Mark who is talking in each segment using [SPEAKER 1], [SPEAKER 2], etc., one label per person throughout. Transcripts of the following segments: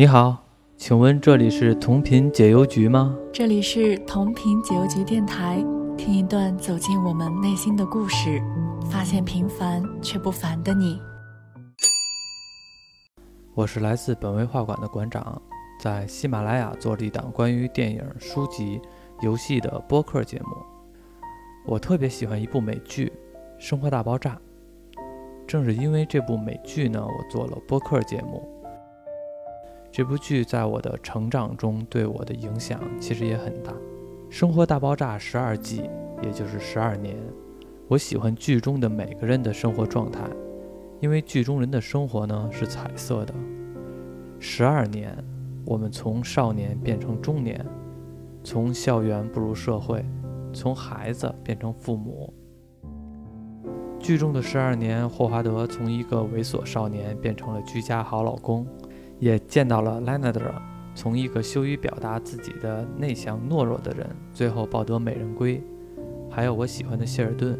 [SPEAKER 1] 你好，请问这里是同频解忧局吗？
[SPEAKER 2] 这里是同频解忧局电台，听一段走进我们内心的故事，发现平凡却不凡的你。
[SPEAKER 1] 我是来自本位画馆的馆长，在喜马拉雅做了一档关于电影、书籍、游戏的播客节目。我特别喜欢一部美剧《生活大爆炸》，正是因为这部美剧呢，我做了播客节目。这部剧在我的成长中对我的影响其实也很大。《生活大爆炸》十二季，也就是十二年。我喜欢剧中的每个人的生活状态，因为剧中人的生活呢是彩色的。十二年，我们从少年变成中年，从校园步入社会，从孩子变成父母。剧中的十二年，霍华德从一个猥琐少年变成了居家好老公。也见到了 Leonard 从一个羞于表达自己的内向懦弱的人，最后抱得美人归；还有我喜欢的谢尔顿，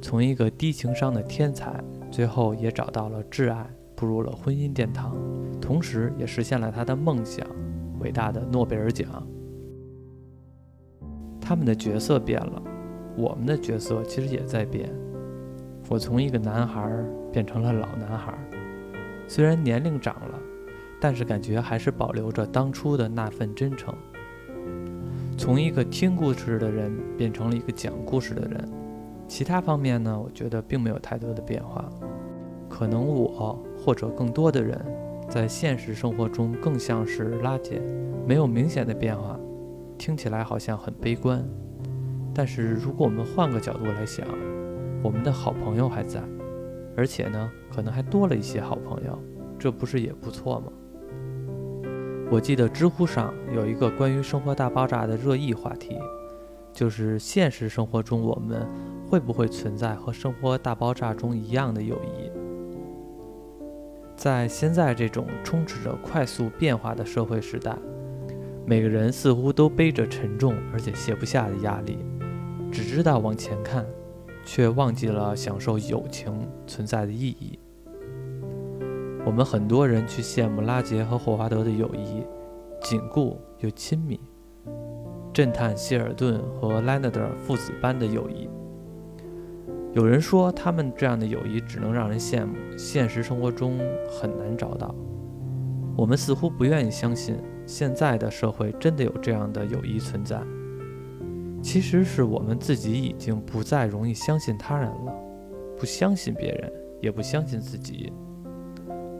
[SPEAKER 1] 从一个低情商的天才，最后也找到了挚爱，步入了婚姻殿堂，同时也实现了他的梦想——伟大的诺贝尔奖。他们的角色变了，我们的角色其实也在变。我从一个男孩变成了老男孩，虽然年龄长了。但是感觉还是保留着当初的那份真诚。从一个听故事的人变成了一个讲故事的人，其他方面呢？我觉得并没有太多的变化。可能我或者更多的人，在现实生活中更像是拉姐，没有明显的变化。听起来好像很悲观，但是如果我们换个角度来想，我们的好朋友还在，而且呢，可能还多了一些好朋友，这不是也不错吗？我记得知乎上有一个关于《生活大爆炸》的热议话题，就是现实生活中我们会不会存在和《生活大爆炸》中一样的友谊？在现在这种充斥着快速变化的社会时代，每个人似乎都背着沉重而且卸不下的压力，只知道往前看，却忘记了享受友情存在的意义。我们很多人去羡慕拉杰和霍华德的友谊，紧固又亲密；震叹希尔顿和莱纳德父子般的友谊。有人说，他们这样的友谊只能让人羡慕，现实生活中很难找到。我们似乎不愿意相信，现在的社会真的有这样的友谊存在。其实是我们自己已经不再容易相信他人了，不相信别人，也不相信自己。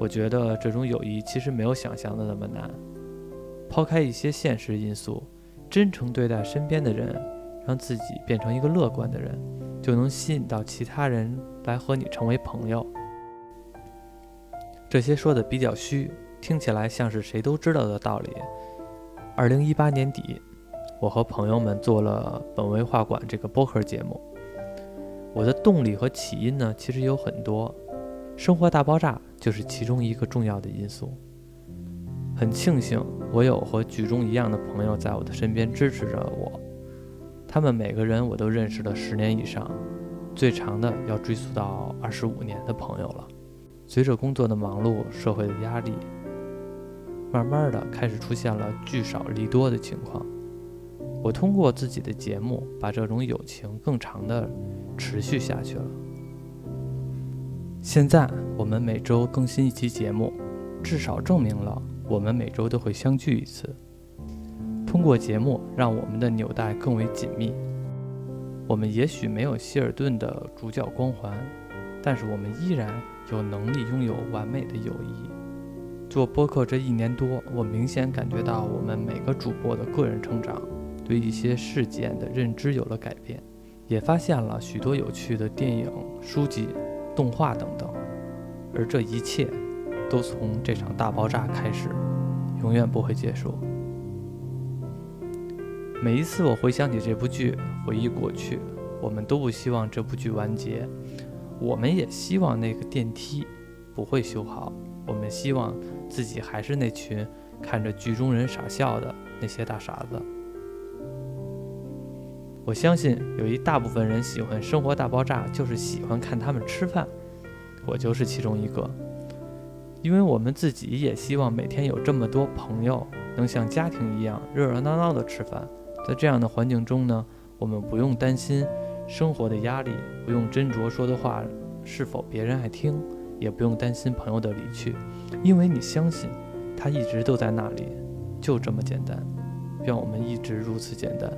[SPEAKER 1] 我觉得这种友谊其实没有想象的那么难。抛开一些现实因素，真诚对待身边的人，让自己变成一个乐观的人，就能吸引到其他人来和你成为朋友。这些说的比较虚，听起来像是谁都知道的道理。二零一八年底，我和朋友们做了本位画馆这个播客节目。我的动力和起因呢，其实有很多。生活大爆炸就是其中一个重要的因素。很庆幸我有和剧中一样的朋友在我的身边支持着我，他们每个人我都认识了十年以上，最长的要追溯到二十五年的朋友了。随着工作的忙碌、社会的压力，慢慢的开始出现了聚少离多的情况。我通过自己的节目，把这种友情更长的持续下去了。现在我们每周更新一期节目，至少证明了我们每周都会相聚一次。通过节目，让我们的纽带更为紧密。我们也许没有希尔顿的主角光环，但是我们依然有能力拥有完美的友谊。做播客这一年多，我明显感觉到我们每个主播的个人成长，对一些事件的认知有了改变，也发现了许多有趣的电影、书籍。动画等等，而这一切都从这场大爆炸开始，永远不会结束。每一次我回想起这部剧，回忆过去，我们都不希望这部剧完结，我们也希望那个电梯不会修好，我们希望自己还是那群看着剧中人傻笑的那些大傻子。我相信有一大部分人喜欢《生活大爆炸》，就是喜欢看他们吃饭。我就是其中一个。因为我们自己也希望每天有这么多朋友，能像家庭一样热热闹闹的吃饭。在这样的环境中呢，我们不用担心生活的压力，不用斟酌说的话是否别人爱听，也不用担心朋友的离去，因为你相信他一直都在那里，就这么简单。愿我们一直如此简单。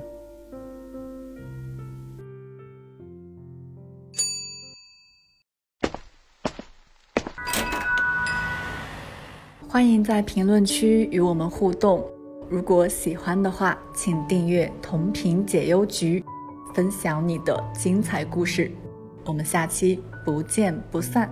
[SPEAKER 2] 欢迎在评论区与我们互动。如果喜欢的话，请订阅同频解忧局，分享你的精彩故事。我们下期不见不散。